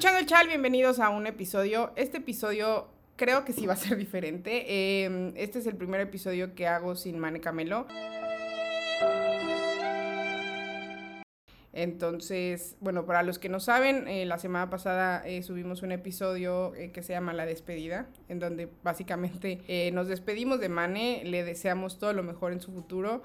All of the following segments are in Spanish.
Echando el Chal, bienvenidos a un episodio. Este episodio creo que sí va a ser diferente. Eh, este es el primer episodio que hago sin Mane Camelo. Entonces, bueno, para los que no saben, eh, la semana pasada eh, subimos un episodio eh, que se llama La despedida, en donde básicamente nos despedimos de Mane, le deseamos todo lo mejor en su futuro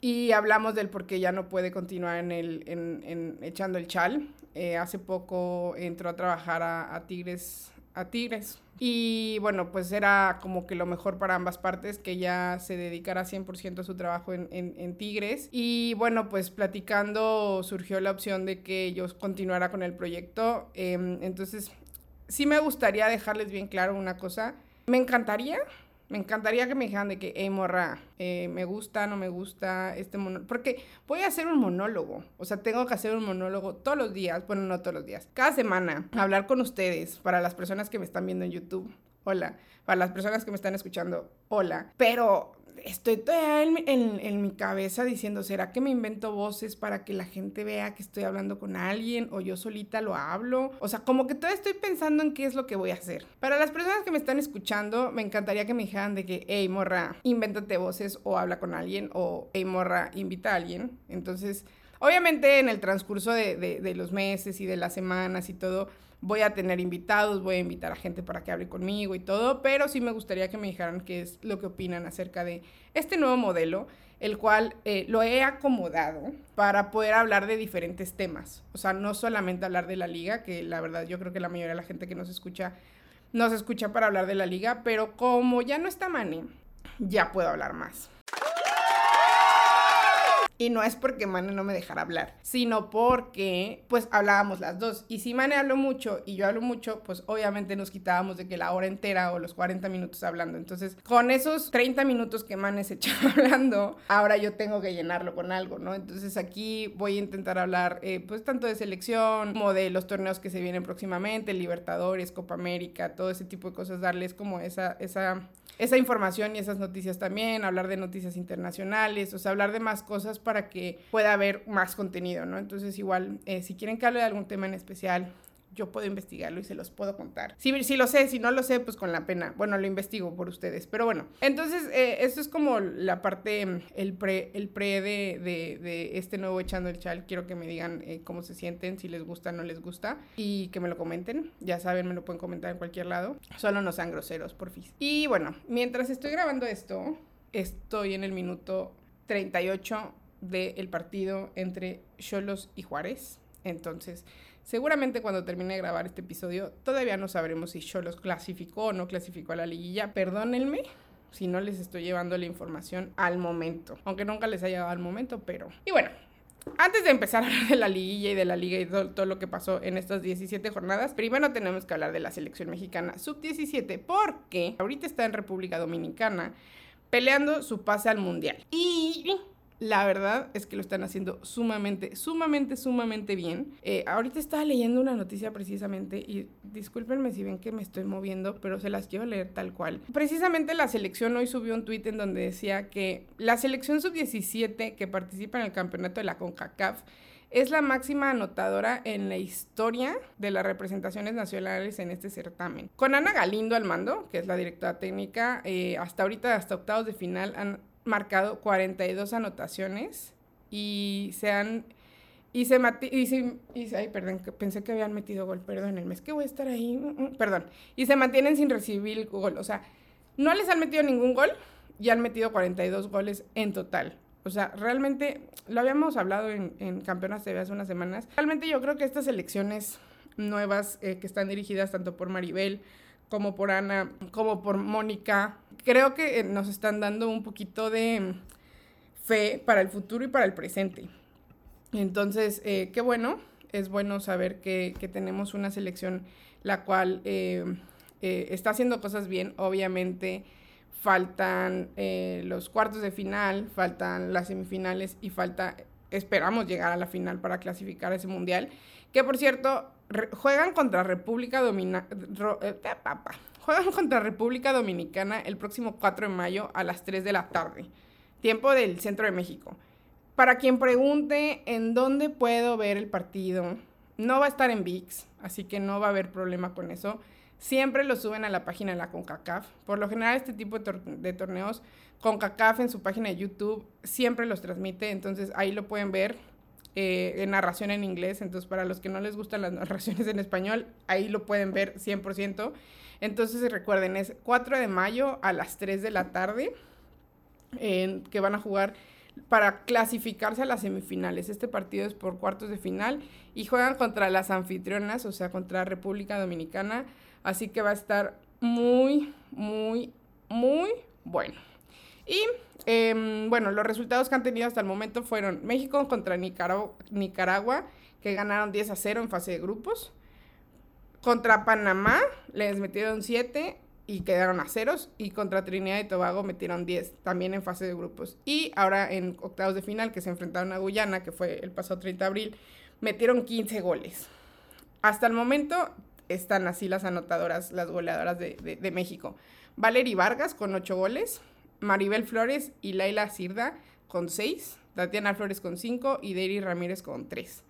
y hablamos del por qué ya no puede continuar en, el, en, en echando el chal. Hace poco entró a trabajar a, Tigres a Tigres. Y bueno, pues era como que lo mejor para ambas partes, que ya se dedicara 100% a su trabajo en, en, Tigres. Y bueno, pues platicando surgió la opción de que yo continuara con el proyecto. Em, entonces, sí me gustaría dejarles bien claro una cosa. Me encantaría me encantaría que me dijeran de que, hey, morra, eh, me gusta, no me gusta este monólogo. Porque voy a hacer un monólogo. O sea, tengo que hacer un monólogo todos los días. Bueno, no todos los días. Cada semana. Hablar con ustedes. Para las personas que me están viendo en YouTube. Hola. Para las personas que me están escuchando. Hola. Pero estoy todavía en, mi cabeza diciendo, ¿será que me invento voces para que la gente vea que estoy hablando con alguien o yo solita lo hablo? O sea, como que todavía estoy pensando en qué es lo que voy a hacer. Para las personas que me están escuchando, me encantaría que me dijeran de que, hey, morra, invéntate voces o habla con alguien o, hey, morra, invita a alguien. Entonces, obviamente en el transcurso de, de los meses y de las semanas y todo, voy a tener invitados, voy a invitar a gente para que hable conmigo y todo, pero sí me gustaría que me dijeran qué es lo que opinan acerca de este nuevo modelo, el cual eh, lo he acomodado para poder hablar de diferentes temas. O sea, no solamente hablar de la liga, que la verdad yo creo que la mayoría de la gente que nos escucha nos escucha para hablar de la liga, pero como ya no está Mane, ya puedo hablar más. Y no es porque Mane no me dejara hablar, sino porque pues hablábamos las dos. Y si Mane habló mucho y yo hablo mucho, pues obviamente nos quitábamos de que la hora entera o los 40 minutos hablando. Entonces, con esos 30 minutos que Mane se echaba hablando, ahora yo tengo que llenarlo con algo, ¿no? Entonces aquí voy a intentar hablar eh, pues tanto de selección como de los torneos que se vienen próximamente, Libertadores, Copa América, todo ese tipo de cosas, darles como esa, esa esa información y esas noticias también, hablar de noticias internacionales, o sea, hablar de más cosas para que pueda haber más contenido, ¿no? Entonces, igual, eh, si quieren que hable de algún tema en especial, yo puedo investigarlo y se los puedo contar. Si, si lo sé, si no lo sé, pues con la pena. Bueno, lo investigo por ustedes. Pero bueno, entonces eh, esto es como la parte, el pre, el pre de, de, este nuevo Echando el Chal. Quiero que me digan eh, cómo se sienten, si les gusta o no les gusta. Y que me lo comenten. Ya saben, me lo pueden comentar en cualquier lado. Solo no sean groseros, por fin. Y bueno, mientras estoy grabando esto, estoy en el minuto 38 del partido entre Cholos y Juárez. Entonces, Seguramente cuando termine de grabar este episodio, todavía no sabremos si Cholos clasificó o no clasificó a la liguilla. Perdónenme si no les estoy llevando la información al momento. Aunque nunca les haya llegado al momento, pero... Y bueno, antes de empezar a hablar de la liguilla y de la liga y todo, todo, lo que pasó en estas 17 jornadas, primero tenemos que hablar de la selección mexicana sub-17 porque ahorita está en República Dominicana peleando su pase al mundial. Y la verdad es que lo están haciendo sumamente, sumamente, sumamente bien. Eh, ahorita estaba leyendo una noticia precisamente y discúlpenme si ven que me estoy moviendo, pero se las quiero leer tal cual. Precisamente la selección hoy subió un tuit en donde decía que la selección sub-17 que participa en el campeonato de la CONCACAF es la máxima anotadora en la historia de las representaciones nacionales en este certamen. Con Ana Galindo al mando, que es la directora técnica, eh, hasta ahorita, hasta octavos de final, han marcado 42 anotaciones y se han... Y se, y y ay, perdón, pensé que habían metido gol, perdón, el mes que voy a estar ahí, mm, mm, perdón. Y se mantienen sin recibir gol, o sea, no les han metido ningún gol y han metido 42 goles en total. O sea, realmente, lo habíamos hablado en, en Campeonas TV hace unas semanas, realmente yo creo que estas elecciones nuevas eh, que están dirigidas tanto por Maribel como por Ana, como por Mónica, creo que eh, nos están dando un poquito de fe para el futuro y para el presente. Entonces, eh, qué bueno, es bueno saber que, tenemos una selección la cual eh, está haciendo cosas bien. Obviamente faltan los cuartos de final, faltan las semifinales y falta, esperamos llegar a la final para clasificar ese mundial. Que por cierto, juegan contra República Dominicana. Juegan contra República Dominicana el próximo 4 de mayo a las 3 de la tarde, tiempo del centro de México. Para quien pregunte en dónde puedo ver el partido, No va a estar en VIX, así que no va a haber problema con eso. Siempre lo suben a la página de la CONCACAF. Por lo general, este tipo de, torneos, CONCACAF en su página de YouTube siempre los transmite, entonces ahí lo pueden ver eh, en narración en inglés. Entonces, para los que no les gustan las narraciones en español, ahí lo pueden ver 100%. Entonces, recuerden, es 4 de mayo a las 3 de la tarde que van a jugar para clasificarse a las semifinales. Este partido es por cuartos de final y juegan contra las anfitrionas, o sea, contra República Dominicana. Así que va a estar muy, muy, muy bueno. Y em, bueno, los resultados que han tenido hasta el momento fueron México contra Nicaragua, que ganaron 10 a 0 en fase de grupos. Contra Panamá les metieron 7 y quedaron a ceros. Y contra Trinidad y Tobago metieron 10, también en fase de grupos. Y ahora en octavos de final, que se enfrentaron a Guyana, que fue el pasado 30 de abril, metieron 15 goles. Hasta el momento están así las anotadoras, las goleadoras de, de, México. Valery Vargas con 8 goles, Maribel Flores y Laila Sirda con 6, Tatiana Flores con 5 y Deiri Ramírez con 3.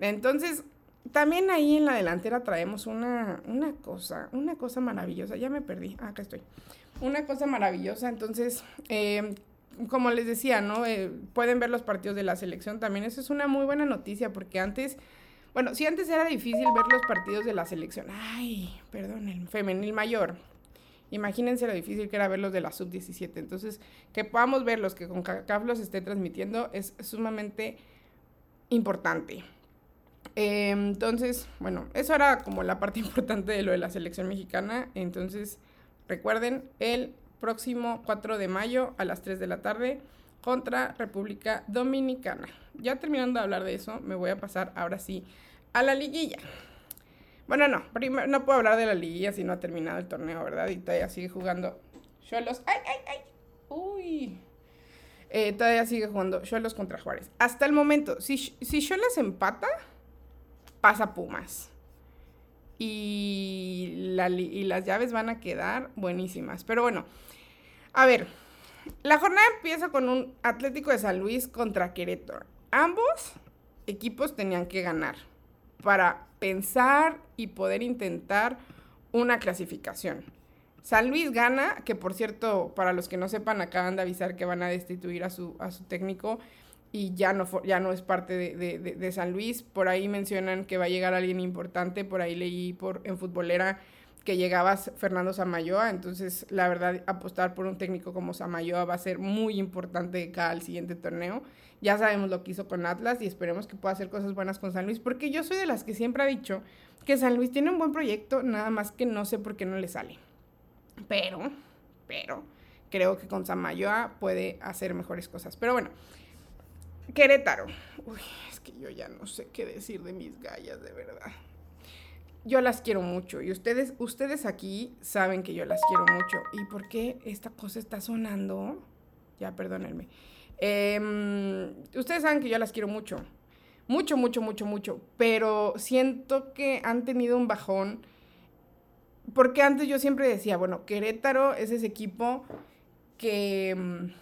Entonces, también ahí en la delantera traemos una, una cosa, una cosa maravillosa. Ya me perdí. Ah, acá estoy. Una cosa maravillosa. Entonces, eh, como les decía, ¿no? Eh, pueden ver los partidos de la selección también. Eso es una muy buena noticia porque antes, bueno, si antes era difícil ver los partidos de la selección. Ay, perdón, el femenil mayor. Imagínense lo difícil que era ver los de la sub-17. Entonces, que podamos ver los que con CACAF los esté transmitiendo es sumamente importante. Em, entonces, bueno, eso era como la parte importante de lo de la selección mexicana. Entonces, recuerden, el próximo 4 de mayo a las 3 de la tarde contra República Dominicana. Ya terminando de hablar de eso, me voy a pasar ahora sí a la liguilla. Bueno, no, primero no puedo hablar de la liguilla si no ha terminado el torneo, ¿verdad? Y todavía sigue jugando Cholos. ¡Ay, ay, ay! ¡Uy! Eh, todavía sigue jugando Cholos contra Juárez. Hasta el momento, si, si empata, pasa Pumas. Y, y las llaves van a quedar buenísimas. Pero bueno, a ver, la jornada empieza con un Atlético de San Luis contra Querétaro. Ambos equipos tenían que ganar para pensar y poder intentar una clasificación. San Luis gana, que por cierto, para los que no sepan, acaban de avisar que van a destituir a su, a su técnico y ya no, ya no es parte de, San Luis. Por ahí mencionan que va a llegar alguien importante, por ahí leí por, en futbolera que llegaba Fernando Samayoa, entonces la verdad apostar por un técnico como Samayoa va a ser muy importante cada al siguiente torneo. Ya sabemos lo que hizo con Atlas y esperemos que pueda hacer cosas buenas con San Luis, porque yo soy de las que siempre ha dicho que San Luis tiene un buen proyecto, nada más que no sé por qué no le sale. Pero, pero, creo que con Samayoa puede hacer mejores cosas. Pero bueno, Querétaro. Uy, es que yo ya no sé qué decir de mis gallas, de verdad. Yo las quiero mucho y ustedes, ustedes aquí saben que yo las quiero mucho. ¿Y por qué esta cosa está sonando? Ya, perdónenme. Em, ustedes saben que yo las quiero mucho. Mucho, mucho, mucho, mucho. Pero siento que han tenido un bajón. Porque antes yo siempre decía, bueno, Querétaro es ese equipo que em,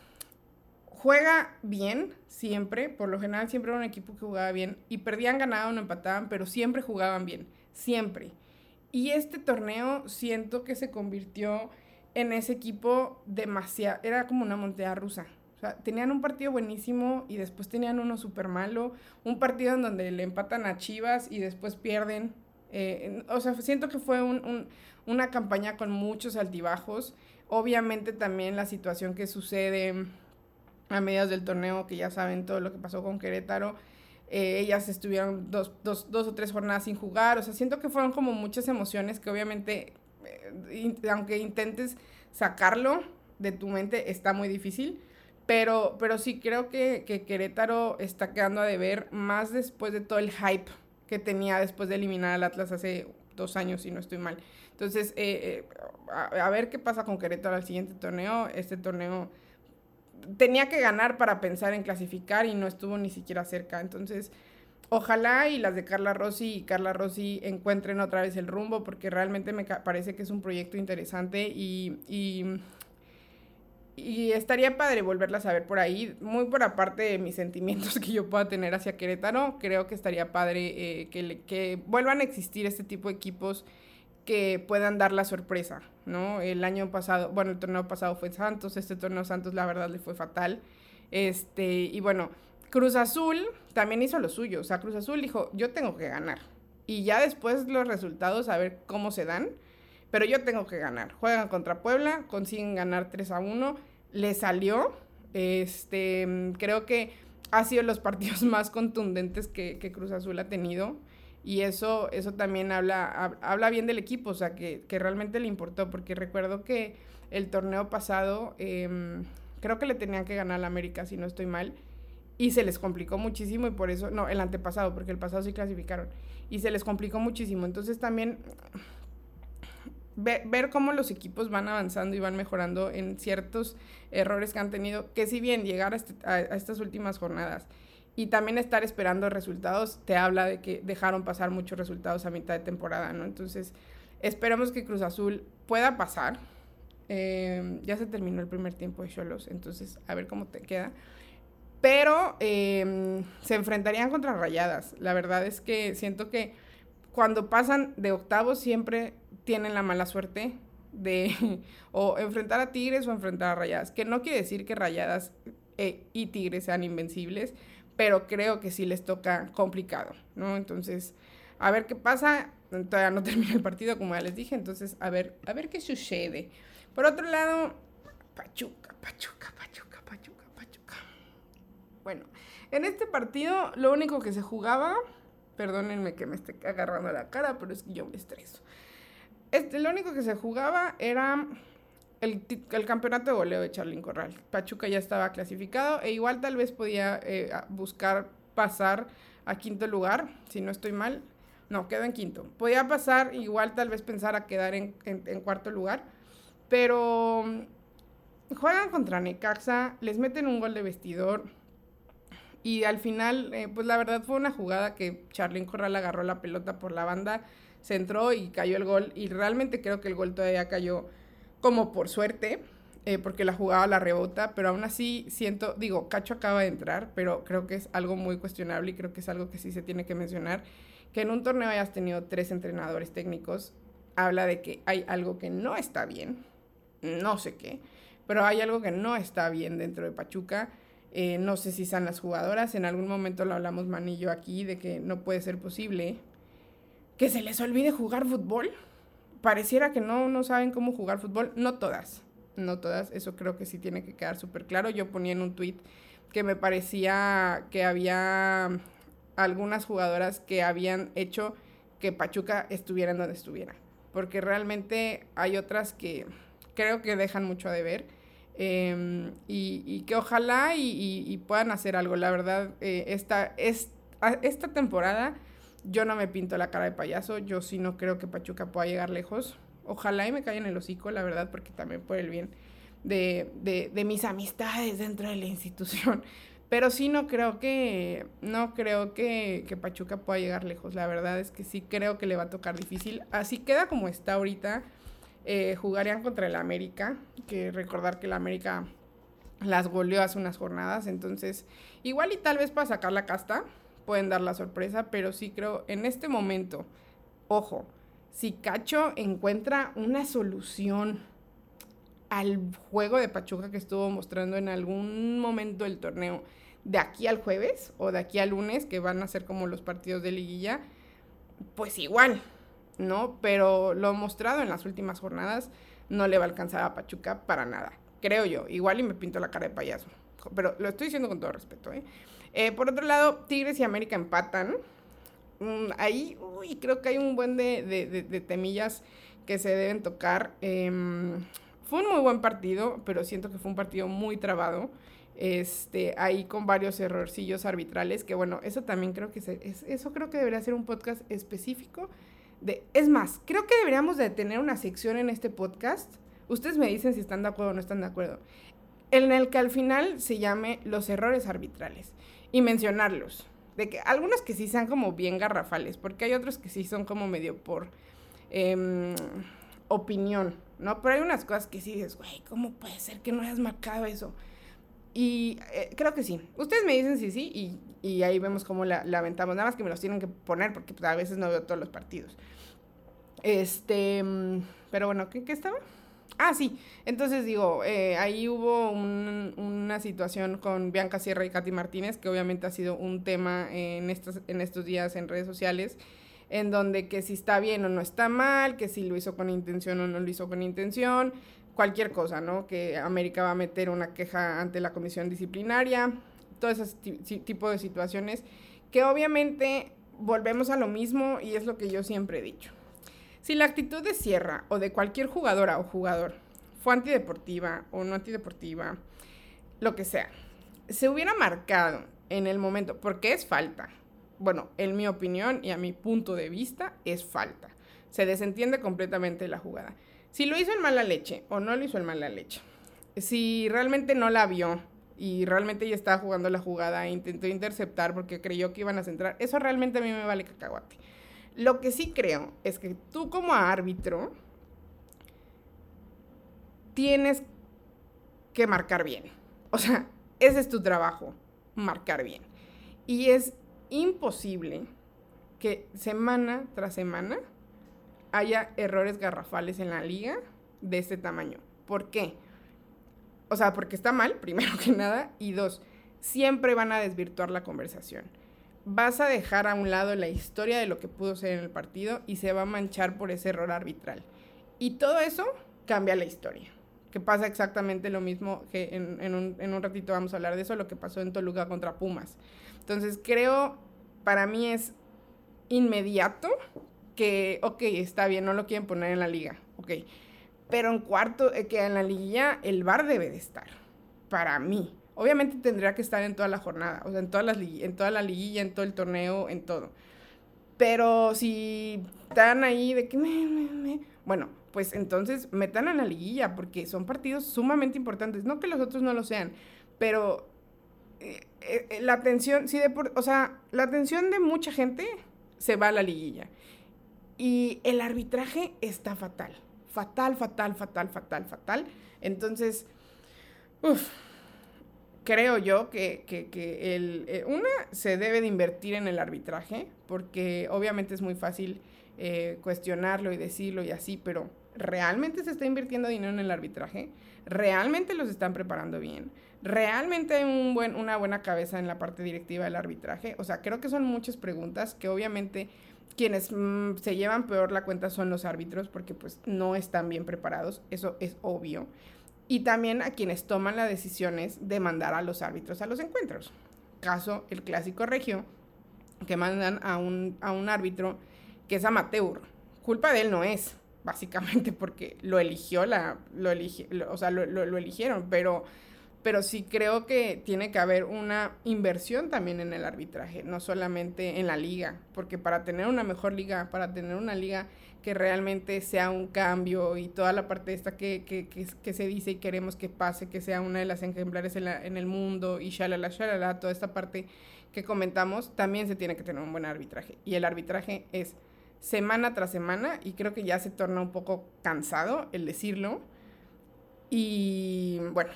juega bien, siempre, por lo general siempre era un equipo que jugaba bien y perdían, ganaban o empataban, pero siempre jugaban bien, siempre. Y este torneo siento que se convirtió en ese equipo demasiado, era como una montaña rusa. Tenían un partido buenísimo y después tenían uno súper malo, un partido en donde le empatan a Chivas y después pierden. Eh, o sea, siento que fue una campaña con muchos altibajos. Obviamente también la situación que sucede a mediados del torneo, que ya saben todo lo que pasó con Querétaro. Eh, ellas estuvieron dos, dos, dos, o tres jornadas sin jugar. O sea, siento que fueron como muchas emociones que obviamente, eh, aunque intentes sacarlo de tu mente, está muy difícil. Pero, pero sí creo que, que, Querétaro está quedando a deber más después de todo el hype que tenía después de eliminar al Atlas hace dos años, si no estoy mal. Entonces, eh, a, a ver qué pasa con Querétaro al siguiente torneo. Este torneo tenía que ganar para pensar en clasificar y no estuvo ni siquiera cerca. Entonces, ojalá y las de Carla Rossi y Carla Rossi encuentren otra vez el rumbo porque realmente me parece que es un proyecto interesante y, y, y estaría padre volverlas a ver por ahí, muy por aparte de mis sentimientos que yo pueda tener hacia Querétaro, creo que estaría padre eh, que, que vuelvan a existir este tipo de equipos que puedan dar la sorpresa, ¿no? El año pasado, bueno, el torneo pasado fue Santos, este torneo Santos la verdad le fue fatal, este, y bueno, Cruz Azul también hizo lo suyo, o sea, Cruz Azul dijo, yo tengo que ganar, y ya después los resultados a ver cómo se dan, pero yo tengo que ganar. Juegan contra Puebla, consiguen ganar 3 a 1, le salió, este, creo que ha sido los partidos más contundentes que, que Cruz Azul ha tenido. Y eso, eso también habla, habla bien del equipo, o sea, que, que, realmente le importó, porque recuerdo que el torneo pasado, em, creo que le tenían que ganar a la América, si no estoy mal, y se les complicó muchísimo y por eso, no, el antepasado, porque el pasado sí clasificaron, y se les complicó muchísimo. Entonces también ver, cómo los equipos van avanzando y van mejorando en ciertos errores que han tenido, que si bien llegar a, este, a estas últimas jornadas, y también estar esperando resultados te habla de que dejaron pasar muchos resultados a mitad de temporada, ¿no? Entonces, esperamos que Cruz Azul pueda pasar. Eh, ya se terminó el primer tiempo de Cholos, entonces a ver cómo te queda. Pero eh, se enfrentarían contra Rayadas. La verdad es que siento que cuando pasan de octavos siempre tienen la mala suerte de o enfrentar a Tigres o enfrentar a Rayadas. Que no quiere decir que Rayadas eh, y Tigres sean invencibles, pero creo que sí les toca complicado, ¿no? Entonces, a ver qué pasa. Todavía no termina el partido, como ya les dije, entonces a ver, a ver qué sucede. Por otro lado, Pachuca, Pachuca, Pachuca, Pachuca, Pachuca. Bueno, en este partido lo único que se jugaba, perdónenme que me esté agarrando la cara, pero es que yo me estreso. Este, lo único que se jugaba era el, campeonato de goleo de Charlín Corral. Pachuca ya estaba clasificado e igual tal vez podía eh, buscar pasar a quinto lugar, si no estoy mal. No, quedó en quinto. Podía pasar, igual tal vez pensar a quedar en, cuarto lugar, pero mm, juegan contra Necaxa, les meten un gol de vestidor y al final, eh, pues la verdad fue una jugada que Charlín Corral agarró la pelota por la banda, se entró y cayó el gol y realmente creo que el gol todavía cayó como por suerte, eh, porque la jugada la rebota, pero aún así siento, digo, Cacho acaba de entrar, pero creo que es algo muy cuestionable y creo que es algo que sí se tiene que mencionar, que en un torneo hayas tenido tres entrenadores técnicos, habla de que hay algo que no está bien, no sé qué, pero hay algo que no está bien dentro de Pachuca. Eh, no sé si son las jugadoras, en algún momento lo hablamos Manillo aquí, de que no puede ser posible que se les olvide jugar fútbol pareciera que no, no saben cómo jugar fútbol, no todas, no todas, eso creo que sí tiene que quedar súper claro. Yo ponía en un tweet que me parecía que había algunas jugadoras que habían hecho que Pachuca estuviera en donde estuviera, porque realmente hay otras que creo que dejan mucho a deber. Em, y, que ojalá y, puedan hacer algo. La verdad, eh, esta, esta temporada yo no me pinto la cara de payaso, yo sí no creo que Pachuca pueda llegar lejos. Ojalá y me caigan el hocico, la verdad, porque también por el bien de, de, de mis amistades dentro de la institución. Pero sí no creo que, no creo que, que, Pachuca pueda llegar lejos. La verdad es que sí creo que le va a tocar difícil. Así queda como está ahorita. Eh, jugarían contra el América, que recordar que el América las goleó hace unas jornadas. Entonces, igual y tal vez para sacar la casta, pueden dar la sorpresa, pero sí creo en este momento, ojo, si Cacho encuentra una solución al juego de Pachuca que estuvo mostrando en algún momento del torneo, de aquí al jueves o de aquí al lunes, que van a ser como los partidos de liguilla, pues igual, ¿no? Pero lo mostrado en las últimas jornadas no le va a alcanzar a Pachuca para nada, creo yo. Igual y me pinto la cara de payaso, pero lo estoy diciendo con todo respeto, ¿eh? Eh, por otro lado, Tigres y América empatan. Mm, ahí, uy, creo que hay un buen de, temillas que se deben tocar. Em, fue un muy buen partido, pero siento que fue un partido muy trabado. Este, ahí con varios errorcillos arbitrales, que bueno, eso también creo que se, eso creo que debería ser un podcast específico. De, es más, creo que deberíamos de tener una sección en este podcast. Ustedes me dicen si están de acuerdo o no están de acuerdo. En el que al final se llame los errores arbitrales y mencionarlos. De que algunos que sí sean como bien garrafales, porque hay otros que sí son como medio por em, opinión, ¿no? Pero hay unas cosas que sí dices, güey, ¿cómo puede ser que no hayas marcado eso? Y eh, creo que sí. Ustedes me dicen sí, sí, y, y ahí vemos cómo la, la, aventamos. Nada más que me los tienen que poner porque pues, a veces no veo todos los partidos. Este, mm, pero bueno, ¿qué, qué estaba? Ah, sí. Entonces digo, eh, ahí hubo un, una situación con Bianca Sierra y Katy Martínez, que obviamente ha sido un tema en estos, en estos días en redes sociales, en donde que si está bien o no está mal, que si lo hizo con intención o no lo hizo con intención, cualquier cosa, ¿no? Que América va a meter una queja ante la comisión disciplinaria, todo ese tipo de situaciones, que obviamente volvemos a lo mismo y es lo que yo siempre he dicho si la actitud de Sierra o de cualquier jugadora o jugador fue antideportiva o no antideportiva, lo que sea, se hubiera marcado en el momento, porque es falta. Bueno, en mi opinión y a mi punto de vista, es falta. Se desentiende completamente la jugada. Si lo hizo en mala leche o no lo hizo en mala leche, si realmente no la vio y realmente ella estaba jugando la jugada e intentó interceptar porque creyó que iban a centrar, eso realmente a mí me vale cacahuate. Lo que sí creo es que tú como árbitro tienes que marcar bien. O sea, ese es tu trabajo, marcar bien. Y es imposible que semana tras semana haya errores garrafales en la liga de este tamaño. ¿Por qué? O sea, porque está mal, primero que nada, y dos, siempre van a desvirtuar la conversación vas a dejar a un lado la historia de lo que pudo ser en el partido y se va a manchar por ese error arbitral. Y todo eso cambia la historia. Que pasa exactamente lo mismo que en, un, en un ratito vamos a hablar de eso, lo que pasó en Toluca contra Pumas. Entonces creo, para mí es inmediato que, ok, está bien, no lo quieren poner en la liga, ok. Pero en cuarto, eh, que en la liguilla el VAR debe de estar, para mí. Obviamente tendría que estar en toda la jornada, o sea, en, todas las en toda la liguilla, en todo el torneo, en todo. Pero si están ahí de que... Me, bueno, pues entonces metan a la liguilla, porque son partidos sumamente importantes. No que los otros no lo sean, pero eh, eh, la atención, sí, de por, o sea, la atención de mucha gente se va a la liguilla. Y el arbitraje está fatal. Fatal, fatal, fatal, fatal, fatal. Entonces, uff creo yo que, el, eh, una se debe de invertir en el arbitraje, porque obviamente es muy fácil eh, cuestionarlo y decirlo y así, pero ¿realmente se está invirtiendo dinero en el arbitraje? ¿Realmente los están preparando bien? ¿Realmente hay un buen, una buena cabeza en la parte directiva del arbitraje? O sea, creo que son muchas preguntas que obviamente quienes mm, se llevan peor la cuenta son los árbitros porque pues no están bien preparados, eso es obvio y también a quienes toman las decisiones de mandar a los árbitros a los encuentros. Caso el clásico regio, que mandan a un, a un árbitro que es amateur. Culpa de él no es, básicamente, porque lo eligió la, lo o sea, lo, lo, eligieron, pero, pero sí creo que tiene que haber una inversión también en el arbitraje, no solamente en la liga, porque para tener una mejor liga, para tener una liga que realmente sea un cambio y toda la parte esta que, que, que, se dice y queremos que pase, que sea una de las ejemplares en, la, en el mundo y shalala, shalala, toda esta parte que comentamos, también se tiene que tener un buen arbitraje. Y el arbitraje es semana tras semana y creo que ya se torna un poco cansado el decirlo. Y bueno,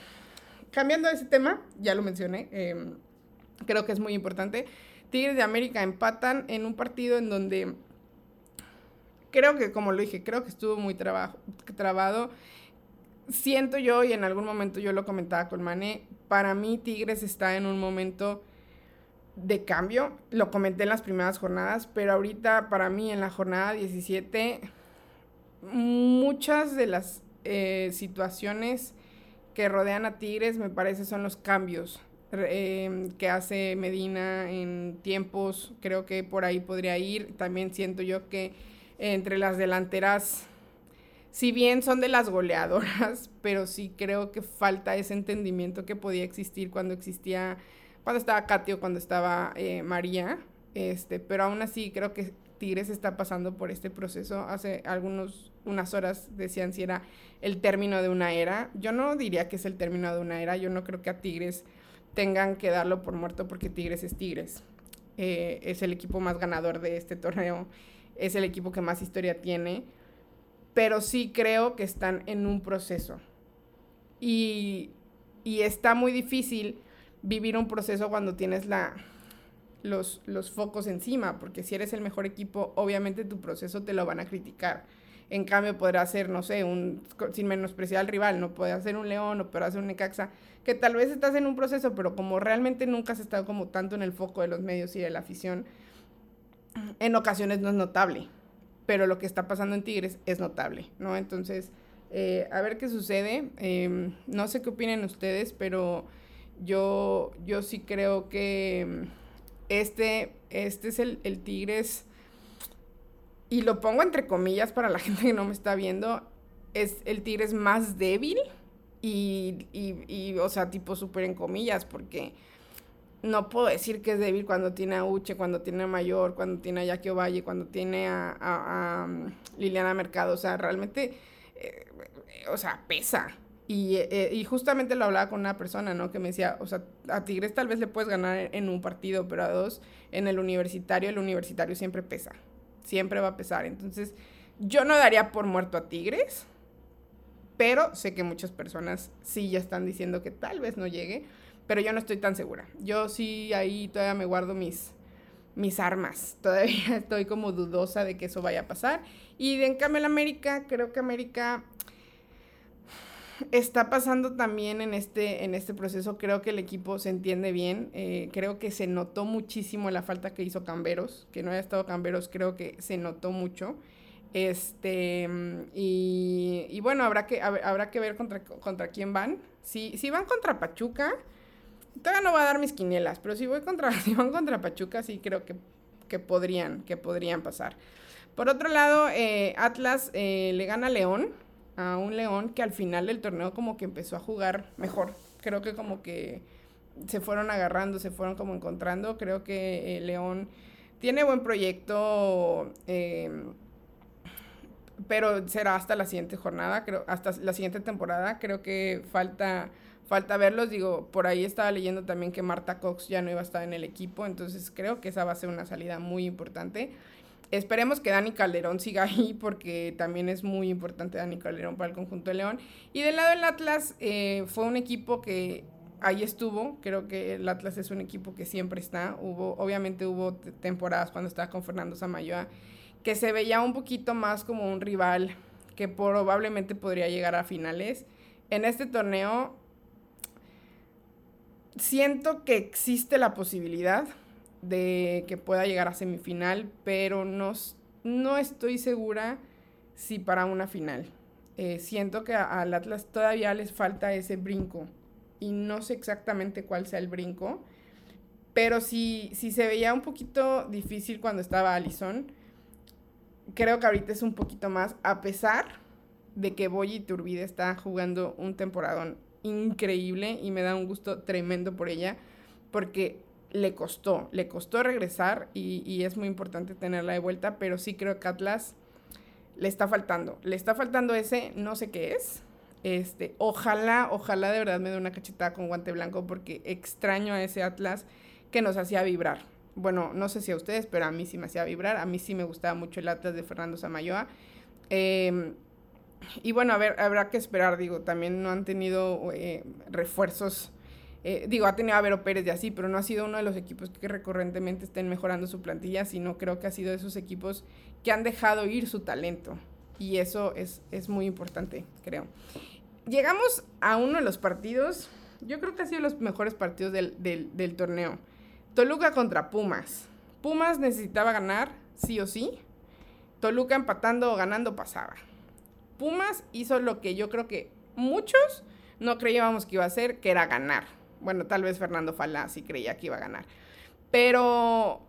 cambiando de ese tema, ya lo mencioné, em, creo que es muy importante. Tigres de América empatan en un partido en donde creo que, como lo dije, creo que estuvo muy trabajo, trabado. Siento yo, y en algún momento yo lo comentaba con Mané, para mí Tigres está en un momento de cambio. Lo comenté en las primeras jornadas, pero ahorita para mí en la jornada 17, muchas de las eh, situaciones que rodean a Tigres me parece son los cambios eh, que hace Medina en tiempos. Creo que por ahí podría ir. También siento yo que entre las delanteras, si bien son de las goleadoras, pero sí creo que falta ese entendimiento que podía existir cuando existía, cuando estaba Katy o cuando estaba eh, María, este, pero aún así creo que Tigres está pasando por este proceso. Hace algunos, unas horas decían si era el término de una era. Yo no diría que es el término de una era, yo no creo que a Tigres tengan que darlo por muerto porque Tigres es Tigres. Eh, es el equipo más ganador de este torneo es el equipo que más historia tiene. pero sí creo que están en un proceso. Y, y está muy difícil vivir un proceso cuando tienes la, los, los focos encima, porque si eres el mejor equipo, obviamente tu proceso te lo van a criticar. En cambio, podrá ser, no sé, un, sin menospreciar al rival, no puede ser un León o puede ser un Necaxa, que tal vez estás en un proceso, pero como realmente nunca has estado como tanto en el foco de los medios y de la afición, en ocasiones no es notable. Pero lo que está pasando en Tigres es notable, ¿no? Entonces, eh, a ver qué sucede. Em, no sé qué opinen ustedes, pero yo, yo sí creo que este, este es el, el Tigres, y lo pongo entre comillas para la gente que no me está viendo, es el Tigres más débil y, y, y o sea, tipo súper en comillas, porque no puedo decir que es débil cuando tiene a Uche, cuando tiene a Mayor, cuando tiene a Jackie Ovalle, cuando tiene a, a, um, Liliana Mercado, o sea, realmente, eh, o sea, pesa. Y, eh, y, justamente lo hablaba con una persona, ¿no? Que me decía, o sea, a Tigres tal vez le puedes ganar en un partido, pero a dos, en el universitario, el universitario siempre pesa. Siempre va a pesar. Entonces, yo no daría por muerto a Tigres, pero sé que muchas personas sí ya están diciendo que tal vez no llegue, pero yo no estoy tan segura. Yo sí ahí todavía me guardo mis, mis armas. Todavía estoy como dudosa de que eso vaya a pasar. Y en cambio en América, creo que América está pasando también en este, en este proceso. Creo que el equipo se entiende bien. Eh, creo que se notó muchísimo la falta que hizo Camberos. Que no haya estado Camberos, creo que se notó mucho. Este, y, y bueno, habrá que, habrá que ver contra, contra quién van. Si, si van contra Pachuca, todavía no voy a dar mis quinielas, pero si, voy contra, si van contra Pachuca, sí creo que, que, podrían, que podrían pasar. Por otro lado, eh, Atlas eh, le gana a León a un León que al final del torneo como que empezó a jugar mejor. Creo que como que se fueron agarrando, se fueron como encontrando. Creo que eh, León tiene buen proyecto, eh, pero será hasta la siguiente jornada, creo, hasta la siguiente temporada. Creo que falta, falta verlos. Digo, por ahí estaba leyendo también que Marta Cox ya no iba a estar en el equipo, entonces creo que esa va a ser una salida muy importante. Esperemos que Dani Calderón siga ahí porque también es muy importante Dani Calderón para el conjunto de León. Y del lado del Atlas eh, fue un equipo que ahí estuvo. Creo que el Atlas es un equipo que siempre está. Hubo, obviamente hubo temporadas cuando estaba con Fernando Samayoa que se veía un poquito más como un rival que probablemente podría llegar a finales. En este torneo siento que existe la posibilidad de que pueda llegar a semifinal, pero no, no estoy segura si para una final. Eh, siento que al Atlas todavía les falta ese brinco y no sé exactamente cuál sea el brinco, pero si, si se veía un poquito difícil cuando estaba Allison, creo que ahorita es un poquito más, a pesar de que Boyi Turbide está jugando un temporadón increíble y me da un gusto tremendo por ella, porque le costó, le costó regresar y, es muy importante tenerla de vuelta, pero sí creo que Atlas le está faltando, le está faltando ese, no sé qué es. Este, ojalá, ojalá de verdad me dé una cachetada con guante blanco porque extraño a ese Atlas que nos hacía vibrar. Bueno, no sé si a ustedes, pero a mí sí me hacía vibrar. A mí sí me gustaba mucho el Atlas de Fernando Samayoa. Em, y bueno, a ver, habrá que esperar, digo, también no han tenido eh, refuerzos eh, digo, ha tenido a Vero Pérez y así, pero no ha sido uno de los equipos que recurrentemente estén mejorando su plantilla, sino creo que ha sido de esos equipos que han dejado ir su talento. Y eso es, es muy importante, creo. Llegamos a uno de los partidos, yo creo que ha sido los mejores partidos del, del torneo. Toluca contra Pumas. Pumas necesitaba ganar, sí o sí. Toluca empatando o ganando pasaba. Pumas hizo lo que yo creo que muchos no creíamos que iba a hacer, que era ganar bueno, tal vez Fernando Falá sí creía que iba a ganar. Pero,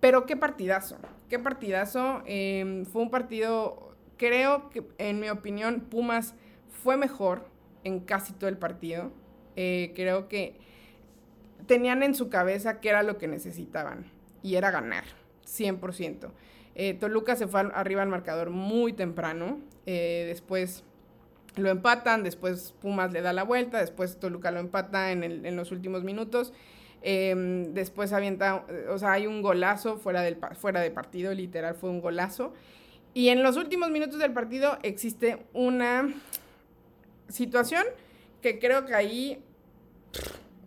pero qué partidazo, qué partidazo. Em, fue un partido, creo que en mi opinión, Pumas fue mejor en casi todo el partido. Eh, creo que tenían en su cabeza qué era lo que necesitaban y era ganar, 100%. Eh, Toluca se fue arriba al marcador muy temprano, eh, después lo empatan, después Pumas le da la vuelta, después Toluca lo empata en, el, en los últimos minutos. Em, después avienta, o sea, hay un golazo fuera, del, fuera de partido, literal fue un golazo. Y en los últimos minutos del partido existe una situación que creo que ahí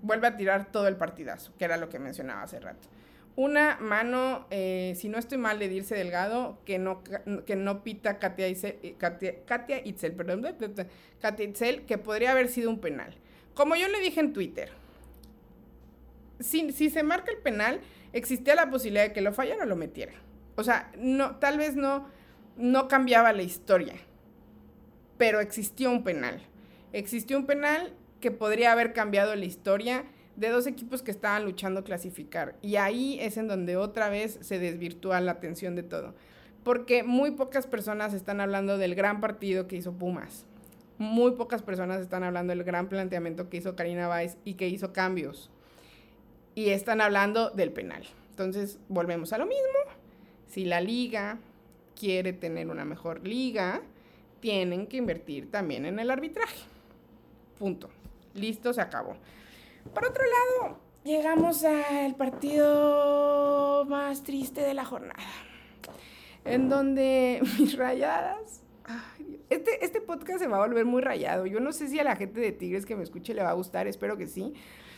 vuelve a tirar todo el partidazo, que era lo que mencionaba hace rato. Una mano, eh, si no estoy mal, de Dirce Delgado, que no, que no pita Katia Itzel, eh, Katia, Itzel, perdón, Katia Itzel, que podría haber sido un penal. Como yo le dije en Twitter, si, si se marca el penal, existía la posibilidad de que lo fallara o lo metiera. O sea, no, tal vez no, no cambiaba la historia, pero existió un penal. Existió un penal que podría haber cambiado la historia de dos equipos que estaban luchando clasificar. Y ahí es en donde otra vez se desvirtúa la atención de todo. Porque muy pocas personas están hablando del gran partido que hizo Pumas. Muy pocas personas están hablando del gran planteamiento que hizo Karina Weiss y que hizo cambios. Y están hablando del penal. Entonces, volvemos a lo mismo. Si la liga quiere tener una mejor liga, tienen que invertir también en el arbitraje. Punto. Listo, se acabó. Por otro lado, llegamos al partido más triste de la jornada. En donde mis rayadas. este, este podcast se va a volver muy rayado. Yo no sé si a la gente de Tigres que me escuche le va a gustar, espero que sí.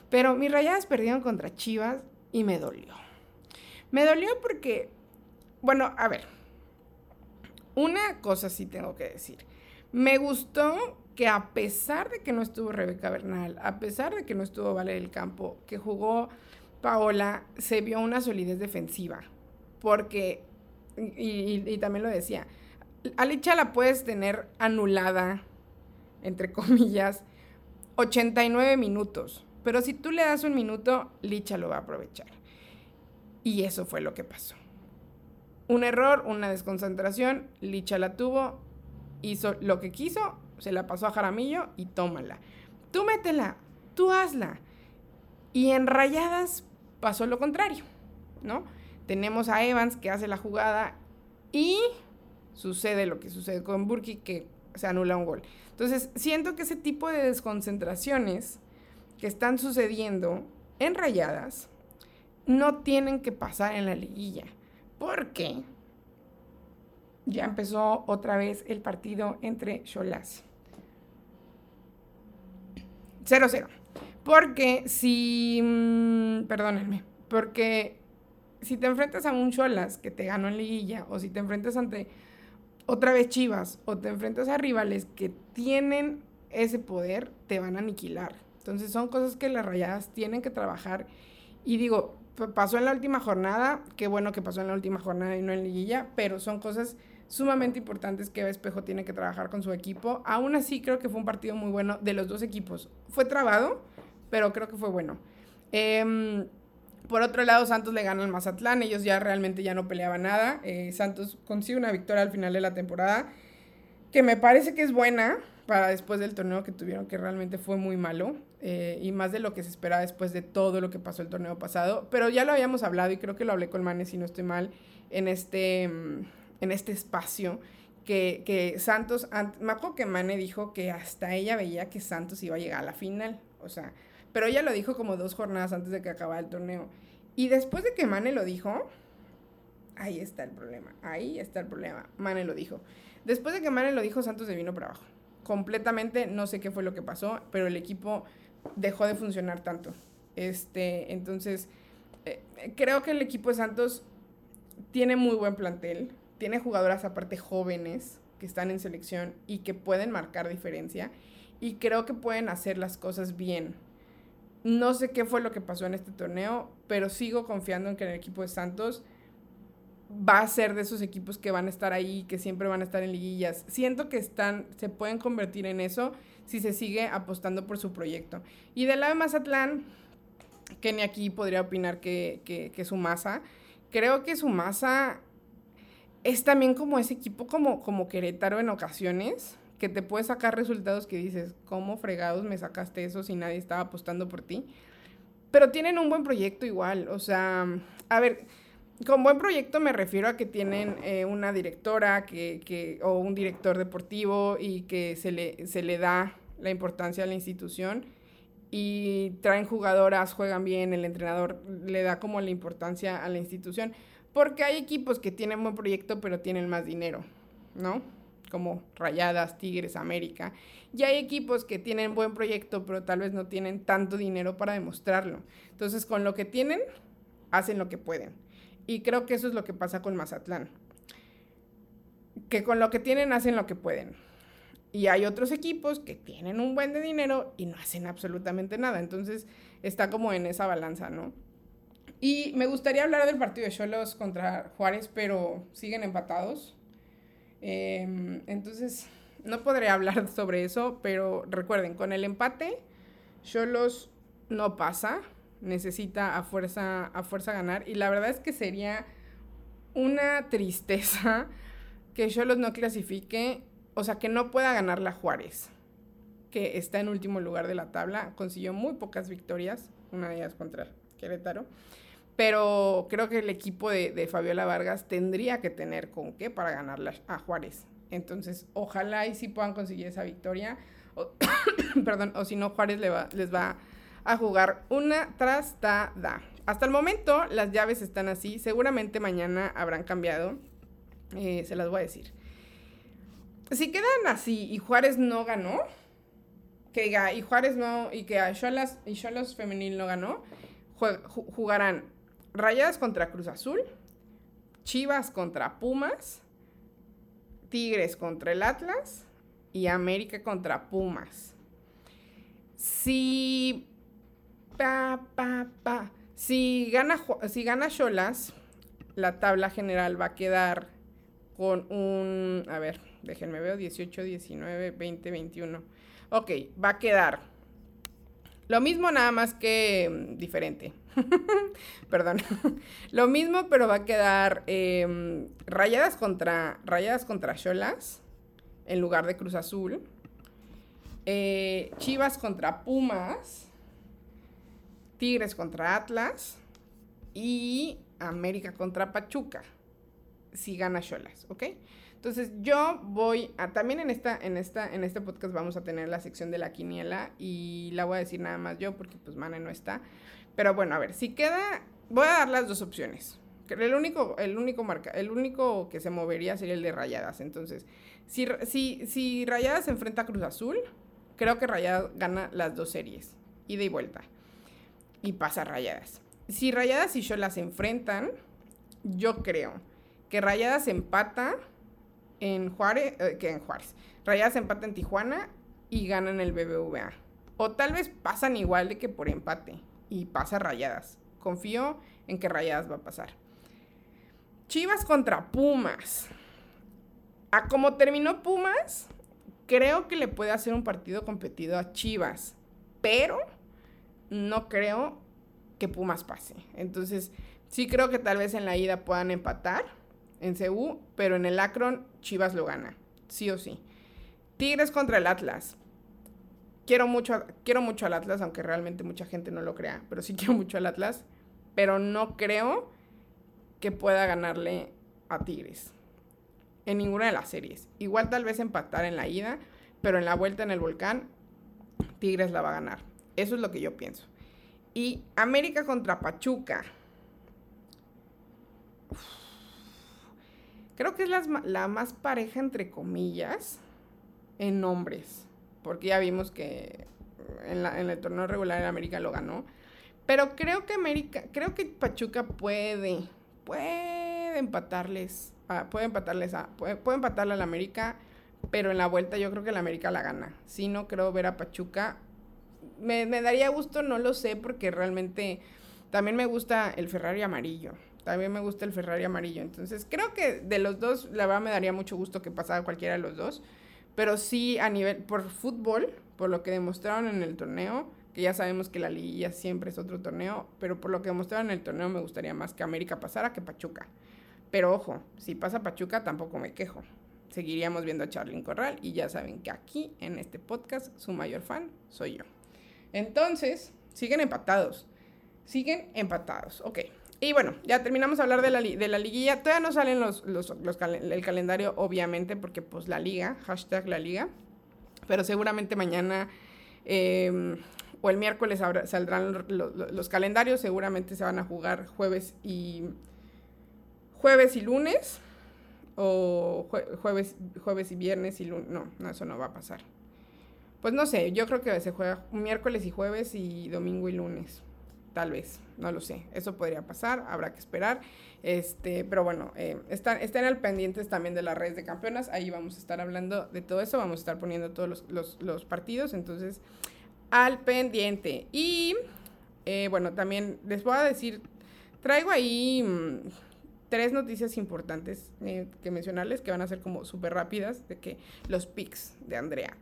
Pero mis rayadas perdieron contra Chivas y me dolió. Me dolió porque, bueno, a ver, una cosa sí tengo que decir. Me gustó que a pesar de que no estuvo Rebeca Bernal, a pesar de que no estuvo Vale del Campo, que jugó Paola, se vio una solidez defensiva. Porque, y, también lo decía, a Licha la puedes tener anulada, entre comillas, 89 minutos. Pero si tú le das un minuto, Licha lo va a aprovechar. Y eso fue lo que pasó. Un error, una desconcentración, Licha la tuvo, hizo lo que quiso se la pasó a Jaramillo y tómala. Tú métela, tú hazla. Y en rayadas pasó lo contrario, ¿no? Tenemos a Evans que hace la jugada y sucede lo que sucede con Burki, que se anula un gol. Entonces, siento que ese tipo de desconcentraciones que están sucediendo en rayadas no tienen que pasar en la liguilla. Porque ya empezó otra vez el partido entre Cholas. 0-0. Porque si. Mm, perdónenme. Porque si te enfrentas a un Cholas que te ganó en liguilla, o si te enfrentas ante otra vez Chivas, o te enfrentas a rivales que tienen ese poder, te van a aniquilar. Entonces son cosas que las rayadas tienen que trabajar. Y digo, pasó en la última jornada, qué bueno que pasó en la última jornada y no en liguilla, pero son cosas sumamente importantes que Espejo tiene que trabajar con su equipo. Aún así, creo que fue un partido muy bueno de los dos equipos. Fue trabado, pero creo que fue bueno. Em, por otro lado, Santos le gana al Mazatlán. Ellos ya realmente ya no peleaban nada. Eh, Santos consigue una victoria al final de la temporada, que me parece que es buena para después del torneo que tuvieron, que realmente fue muy malo. Eh, y más de lo que se esperaba después de todo lo que pasó el torneo pasado. Pero ya lo habíamos hablado y creo que lo hablé con Manes, si no estoy mal, en este en este espacio que, Santos, me acuerdo que Mane dijo que hasta ella veía que Santos iba a llegar a la final, o sea, pero ella lo dijo como dos jornadas antes de que acabara el torneo. Y después de que Mane lo dijo, ahí está el problema, ahí está el problema, Mane lo dijo. Después de que Mane lo dijo, Santos se vino para abajo. Completamente, no sé qué fue lo que pasó, pero el equipo dejó de funcionar tanto. Este, entonces, eh, creo que el equipo de Santos tiene muy buen plantel tiene jugadoras aparte jóvenes que están en selección y que pueden marcar diferencia y creo que pueden hacer las cosas bien. No sé qué fue lo que pasó en este torneo, pero sigo confiando en que el equipo de Santos va a ser de esos equipos que van a estar ahí, que siempre van a estar en liguillas. Siento que están, se pueden convertir en eso si se sigue apostando por su proyecto. Y del lado de Mazatlán, que ni aquí podría opinar que, que, que su masa. Creo que su masa es también como ese equipo como, como Querétaro en ocasiones, que te puede sacar resultados que dices, ¿cómo fregados me sacaste eso si nadie estaba apostando por ti? Pero tienen un buen proyecto igual, o sea, a ver, con buen proyecto me refiero a que tienen eh, una directora que, que, o un director deportivo y que se le, se le da la importancia a la institución y traen jugadoras, juegan bien, el entrenador le da como la importancia a la institución. Porque hay equipos que tienen buen proyecto, pero tienen más dinero. ¿no? Como Rayadas, Tigres, América. Y hay equipos que tienen buen proyecto, pero tal vez no tienen tanto dinero para demostrarlo. Entonces, con lo que tienen, hacen lo que pueden. Y creo que eso es lo que pasa con Mazatlán. Que con lo que tienen, hacen lo que pueden. Y hay otros equipos que tienen un buen de dinero y no hacen absolutamente nada. Entonces, está como en esa balanza, ¿no? Y me gustaría hablar del partido de Cholos contra Juárez, pero siguen empatados. Em, entonces, no podré hablar sobre eso, pero recuerden, con el empate, Cholos no pasa, necesita a fuerza, a fuerza ganar. Y la verdad es que sería una tristeza que Cholos no clasifique, o sea, que no pueda ganar la Juárez, que está en último lugar de la tabla, consiguió muy pocas victorias, una de ellas contra Querétaro. Pero creo que el equipo de, Fabiola Vargas tendría que tener con qué para ganarla a Juárez. Entonces, ojalá y sí puedan conseguir esa victoria. perdón, o si no, Juárez les va a jugar una trastada. Hasta el momento las llaves están así. Seguramente mañana habrán cambiado. Eh, se las voy a decir. Si quedan así y Juárez no ganó, que diga, y Juárez no, y que Cholas y Cholos Femenil no ganó, jugarán Rayadas contra Cruz Azul, Chivas contra Pumas, Tigres contra el Atlas y América contra Pumas. Si. Pa, pa, pa. Si gana, si gana la tabla general va a quedar con un. A ver, déjenme ver: 18, 19, 20, 21. Ok, va a quedar lo mismo, nada más que mm, diferente. Perdón. Lo mismo, pero va a quedar em, rayadas contra rayadas contra Cholas en lugar de Cruz Azul. Eh, Chivas contra Pumas. Tigres contra Atlas. Y América contra Pachuca. Si gana Cholas, ¿ok? Entonces yo voy a, también en esta, en esta, en este podcast vamos a tener la sección de la quiniela y la voy a decir nada más yo porque pues Mane no está. Pero bueno, a ver, si queda, voy a dar las dos opciones. El único, el único marca, el único que se movería sería el de Rayadas. Entonces, si, si, si Rayadas se enfrenta a Cruz Azul, creo que Rayadas gana las dos series, ida y vuelta. Y pasa Rayadas. Si Rayadas y yo las enfrentan, yo creo que Rayadas empata en Juárez, eh, que en Juárez. Rayadas empata en Tijuana y ganan el BBVA. O tal vez pasan igual de que por empate y pasa Rayadas. Confío en que Rayadas va a pasar. Chivas contra Pumas. A como terminó Pumas, creo que le puede hacer un partido competido a Chivas, pero no creo que Pumas pase. Entonces, sí creo que tal vez en la ida puedan empatar en CU, pero en el Akron Chivas lo gana, sí o sí. Tigres contra el Atlas. Quiero mucho, quiero mucho al Atlas, aunque realmente mucha gente no lo crea, pero sí quiero mucho al Atlas, pero no creo que pueda ganarle a Tigres en ninguna de las series. Igual tal vez empatar en la ida, pero en la vuelta en el volcán, Tigres la va a ganar. Eso es lo que yo pienso. Y América contra Pachuca. Creo que es la, más pareja, entre comillas, en nombres. Porque ya vimos que en, el torneo regular en América lo ganó. Pero creo que América, creo que Pachuca puede, puede empatarles, puede empatarles a, puede, empatarle a la América, pero en la vuelta yo creo que la América la gana. Si no creo ver a Pachuca, me, me daría gusto, no lo sé, porque realmente también me gusta el Ferrari amarillo. También me gusta el Ferrari amarillo. Entonces, creo que de los dos, la verdad me daría mucho gusto que pasara cualquiera de los dos. Pero sí, a nivel, por fútbol, por lo que demostraron en el torneo, que ya sabemos que la liguilla siempre es otro torneo, pero por lo que demostraron en el torneo me gustaría más que América pasara que Pachuca. Pero ojo, si pasa Pachuca tampoco me quejo. Seguiríamos viendo a Charlyn Corral y ya saben que aquí en este podcast su mayor fan soy yo. Entonces, siguen empatados. Siguen empatados. Ok. Y bueno, ya terminamos de hablar de la, de la liguilla. Todavía no salen los, los, el calendario, obviamente, porque pues la liga, hashtag la liga. Pero seguramente mañana em, o el miércoles saldrán los, calendarios. Seguramente se van a jugar jueves y, jueves y lunes. O jueves, jueves y viernes y lunes. No, no, eso no va a pasar. Pues no sé, yo creo que se juega miércoles y jueves y domingo y lunes. Tal vez, no lo sé. Eso podría pasar, habrá que esperar. Este, pero bueno, eh, están, estén al pendientes también de las redes de campeonas. Ahí vamos a estar hablando de todo eso. Vamos a estar poniendo todos los, partidos. Entonces, al pendiente. Y eh, bueno, también les voy a decir, traigo ahí mm, tres noticias importantes eh, que mencionarles que van a ser como súper rápidas de que los pics de Andrea.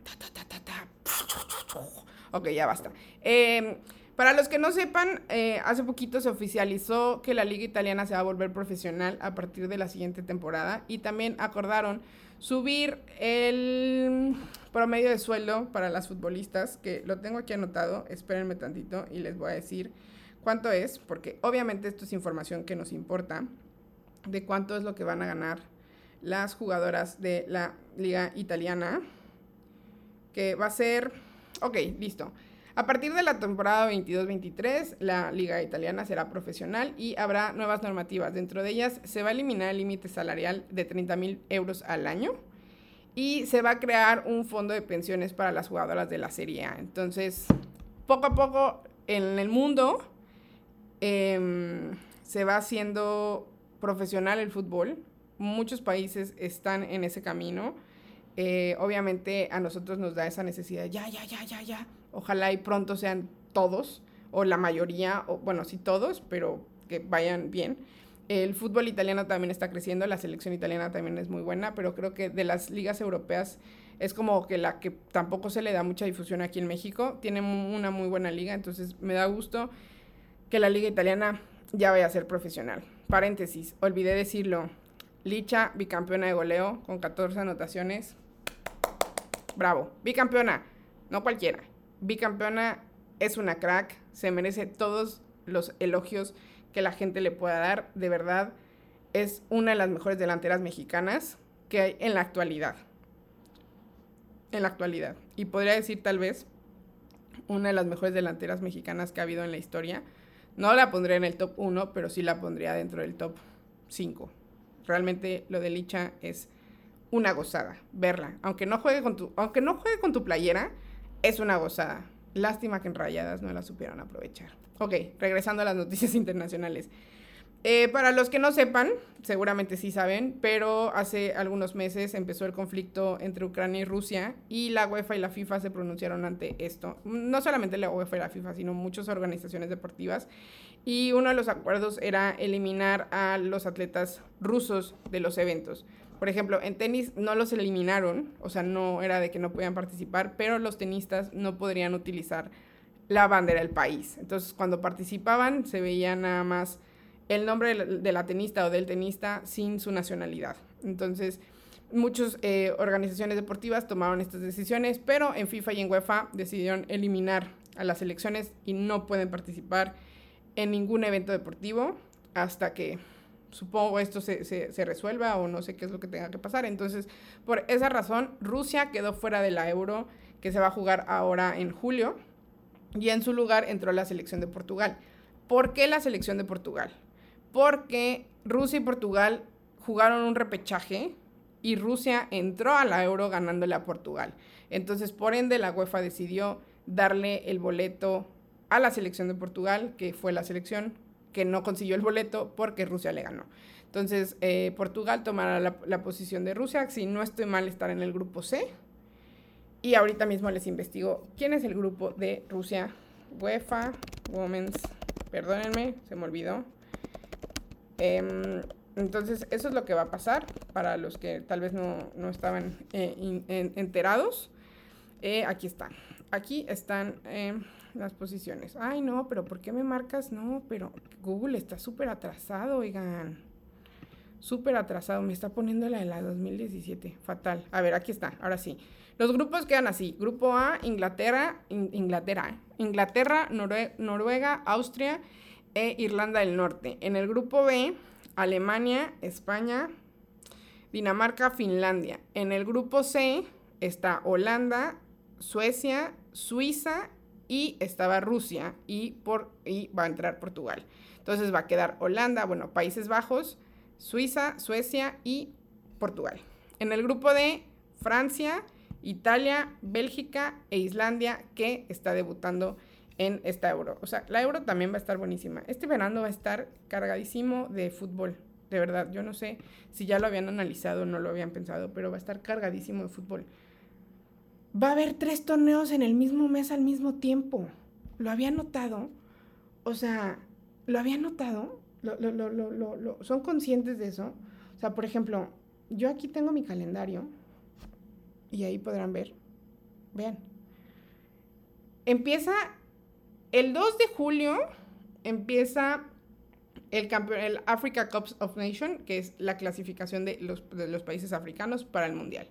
ok, ya basta. Eh, para los que no sepan, eh, hace poquito se oficializó que la liga italiana se va a volver profesional a partir de la siguiente temporada y también acordaron subir el promedio de sueldo para las futbolistas, que lo tengo aquí anotado, espérenme tantito y les voy a decir cuánto es, porque obviamente esto es información que nos importa, de cuánto es lo que van a ganar las jugadoras de la liga italiana, que va a ser, ok, listo. A partir de la temporada 22-23, la liga italiana será profesional y habrá nuevas normativas. Dentro de ellas se va a eliminar el límite salarial de 30 mil euros al año y se va a crear un fondo de pensiones para las jugadoras de la Serie A. Entonces, poco a poco en el mundo em, se va haciendo profesional el fútbol. Muchos países están en ese camino. Eh, obviamente a nosotros nos da esa necesidad, ya, ya, ya, ya, ya, Ojalá y pronto sean todos, o la mayoría, o bueno, sí todos, pero que vayan bien. El fútbol italiano también está creciendo, la selección italiana también es muy buena, pero creo que de las ligas europeas es como que la que tampoco se le da mucha difusión aquí en México. Tiene una muy buena liga, entonces me da gusto que la liga italiana ya vaya a ser profesional. Paréntesis, olvidé decirlo. Licha, bicampeona de goleo, con 14 anotaciones. Bravo, bicampeona, no cualquiera bicampeona, es una crack, se merece todos los elogios que la gente le pueda dar. De verdad, es una de las mejores delanteras mexicanas que hay en la actualidad. En la actualidad. Y podría decir tal vez una de las mejores delanteras mexicanas que ha habido en la historia. No la pondría en el top 1, pero sí la pondría dentro del top 5. Realmente lo de Licha es una gozada verla. Aunque no juegue con tu, aunque no juegue con tu playera, es una gozada. Lástima que en Rayadas no la supieron aprovechar. Ok, regresando a las noticias internacionales. Eh, para los que no sepan, seguramente sí saben, pero hace algunos meses empezó el conflicto entre Ucrania y Rusia y la UEFA y la FIFA se pronunciaron ante esto. No solamente la UEFA y la FIFA, sino muchas organizaciones deportivas. Y uno de los acuerdos era eliminar a los atletas rusos de los eventos. Por ejemplo, en tenis no los eliminaron, o sea, no era de que no podían participar, pero los tenistas no podrían utilizar la bandera del país. Entonces, cuando participaban, se veía nada más el nombre de la tenista o del tenista sin su nacionalidad. Entonces, muchas eh, organizaciones deportivas tomaron estas decisiones, pero en FIFA y en UEFA decidieron eliminar a las selecciones y no pueden participar en ningún evento deportivo hasta que supongo esto se, se, resuelva o no sé qué es lo que tenga que pasar. Entonces, por esa razón, Rusia quedó fuera de la euro que se va a jugar ahora en julio y en su lugar entró la selección de Portugal. ¿Por qué la selección de Portugal? Porque Rusia y Portugal jugaron un repechaje y Rusia entró a la euro ganándole a Portugal. Entonces, por ende, la UEFA decidió darle el boleto a la selección de Portugal, que fue la selección que no consiguió el boleto porque Rusia le ganó. Entonces, eh, Portugal tomará la, posición de Rusia, si no estoy mal, estar en el grupo C. Y ahorita mismo les investigo quién es el grupo de Rusia. UEFA Women's, perdónenme, se me olvidó. Em, entonces, eso es lo que va a pasar para los que tal vez no, estaban eh, enterados. Eh, aquí están. Aquí están em, las posiciones. Ay, no, pero ¿por qué me marcas? No, pero Google está súper atrasado, oigan. Súper atrasado. Me está poniendo la de la 2017. Fatal. A ver, aquí está. Ahora sí. Los grupos quedan así. Grupo A, Inglaterra, Inglaterra, ¿eh? Inglaterra, Noruega, Austria e Irlanda del Norte. En el grupo B, Alemania, España, Dinamarca, Finlandia. En el grupo C está Holanda, Suecia, Suiza y estaba Rusia y, por, y va a entrar Portugal. Entonces va a quedar Holanda, bueno, Países Bajos, Suiza, Suecia y Portugal. En el grupo D, Francia, Italia, Bélgica e Islandia, que está debutando en esta euro. O sea, la euro también va a estar buenísima. Este verano va a estar cargadísimo de fútbol. De verdad, yo no sé si ya lo habían analizado o no lo habían pensado, pero va a estar cargadísimo de fútbol. Va a haber tres torneos en el mismo mes al mismo tiempo. ¿Lo habían notado? O sea, ¿lo habían notado? ¿Lo, lo, lo, son conscientes de eso? O sea, por ejemplo, yo aquí tengo mi calendario y ahí podrán ver. Vean. Empieza el 2 de julio, empieza el, el Africa Cup of Nations, que es la clasificación de los, de los países africanos para el Mundial.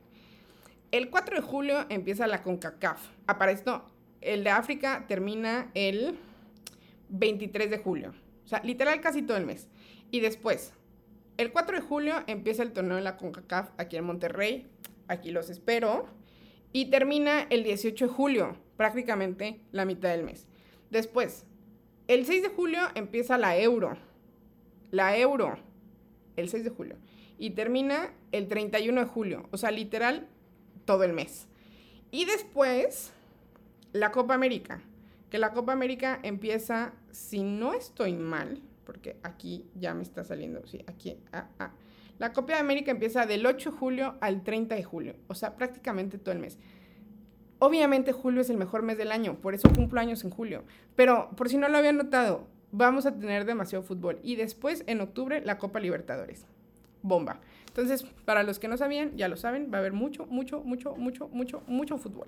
El 4 de julio empieza la CONCACAF. Para esto, el de África termina el 23 de julio. O sea, literal casi todo el mes. Y después, el 4 de julio empieza el torneo de la CONCACAF aquí en Monterrey. Aquí los espero. Y termina el 18 de julio, prácticamente la mitad del mes. Después, el 6 de julio empieza la Euro. La Euro. El 6 de julio. Y termina el 31 de julio. O sea, literal, todo el mes. Y después, la Copa América. Que la Copa América empieza, si no estoy mal, porque aquí ya me está saliendo, sí, aquí, ah, ah. La Copa América empieza del 8 de julio al 30 de julio, o sea, prácticamente todo el mes. Obviamente julio es el mejor mes del año, por eso cumplo años en julio. Pero por si no lo habían notado, vamos a tener demasiado fútbol. Y después, en octubre, la Copa Libertadores. Bomba. Entonces, para los que no sabían, ya lo saben, va a haber mucho, mucho, mucho, mucho, mucho, mucho fútbol.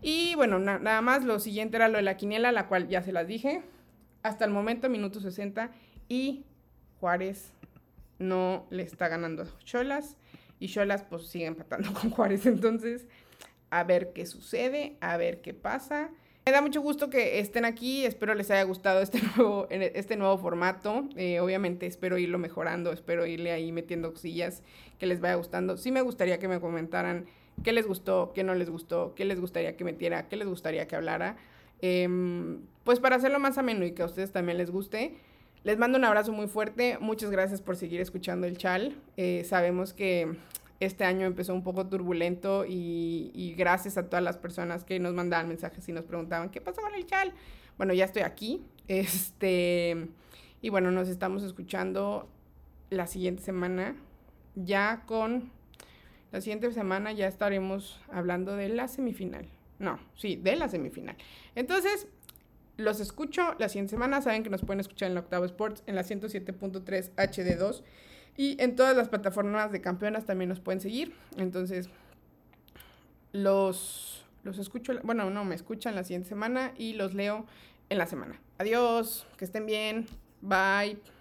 Y bueno, nada más, lo siguiente era lo de la quiniela, la cual ya se las dije. Hasta el momento, minuto 60. Y Juárez no le está ganando a Cholas. Y Cholas pues sigue empatando con Juárez. Entonces, a ver qué sucede, a ver qué pasa. Me da mucho gusto que estén aquí, espero les haya gustado este nuevo, este nuevo formato. Eh, obviamente espero irlo mejorando, espero irle ahí metiendo cosillas que les vaya gustando. Sí me gustaría que me comentaran qué les gustó, qué no les gustó, qué les gustaría que metiera, qué les gustaría que hablara. Em, pues para hacerlo más ameno y que a ustedes también les guste. Les mando un abrazo muy fuerte, muchas gracias por seguir escuchando el chal. Eh, sabemos que este año empezó un poco turbulento y, gracias a todas las personas que nos mandaban mensajes y nos preguntaban, ¿qué pasó con el chal? Bueno, ya estoy aquí. Este, y bueno, nos estamos escuchando la siguiente semana. Ya con la siguiente semana ya estaremos hablando de la semifinal. No, sí, de la semifinal. Entonces, los escucho la siguiente semana. Saben que nos pueden escuchar en la Octavo Sports en la 107.3 HD2 y en todas las plataformas de campeonas también nos pueden seguir. Entonces, los, los escucho, bueno, no, me escuchan la siguiente semana y los leo en la semana. Adiós, que estén bien, bye.